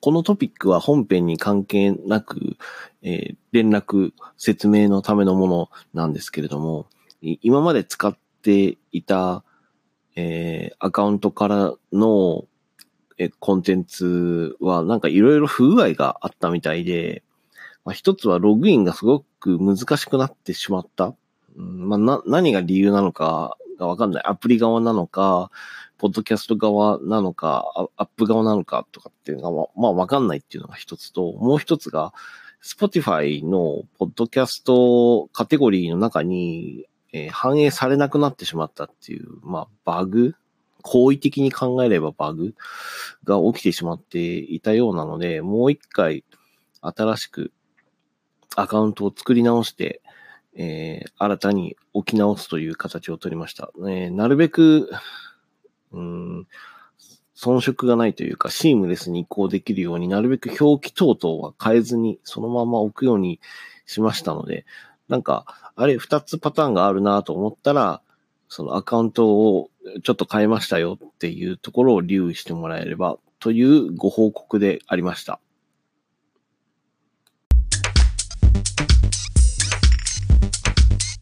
このトピックは本編に関係なく、えー、連絡、説明のためのものなんですけれども、今まで使っていた、えー、アカウントからの、えコンテンツはなんかいろいろ不具合があったみたいで、まあ、一つはログインがすごく難しくなってしまった。うん、まあ、な、何が理由なのかがわかんない。アプリ側なのか、ポッドキャスト側なのか、アップ側なのかとかっていうのが、まあわかんないっていうのが一つと、もう一つが、Spotify のポッドキャストカテゴリーの中に、えー、反映されなくなってしまったっていう、まあバグ好意的に考えればバグが起きてしまっていたようなので、もう一回新しくアカウントを作り直して、えー、新たに置き直すという形を取りました。えー、なるべく、うん、遜色がないというか、シームレスに移行できるようになるべく表記等々は変えずに、そのまま置くようにしましたので、なんか、あれ、二つパターンがあるなと思ったら、そのアカウントをちょっと変えましたよっていうところを留意してもらえればというご報告でありました。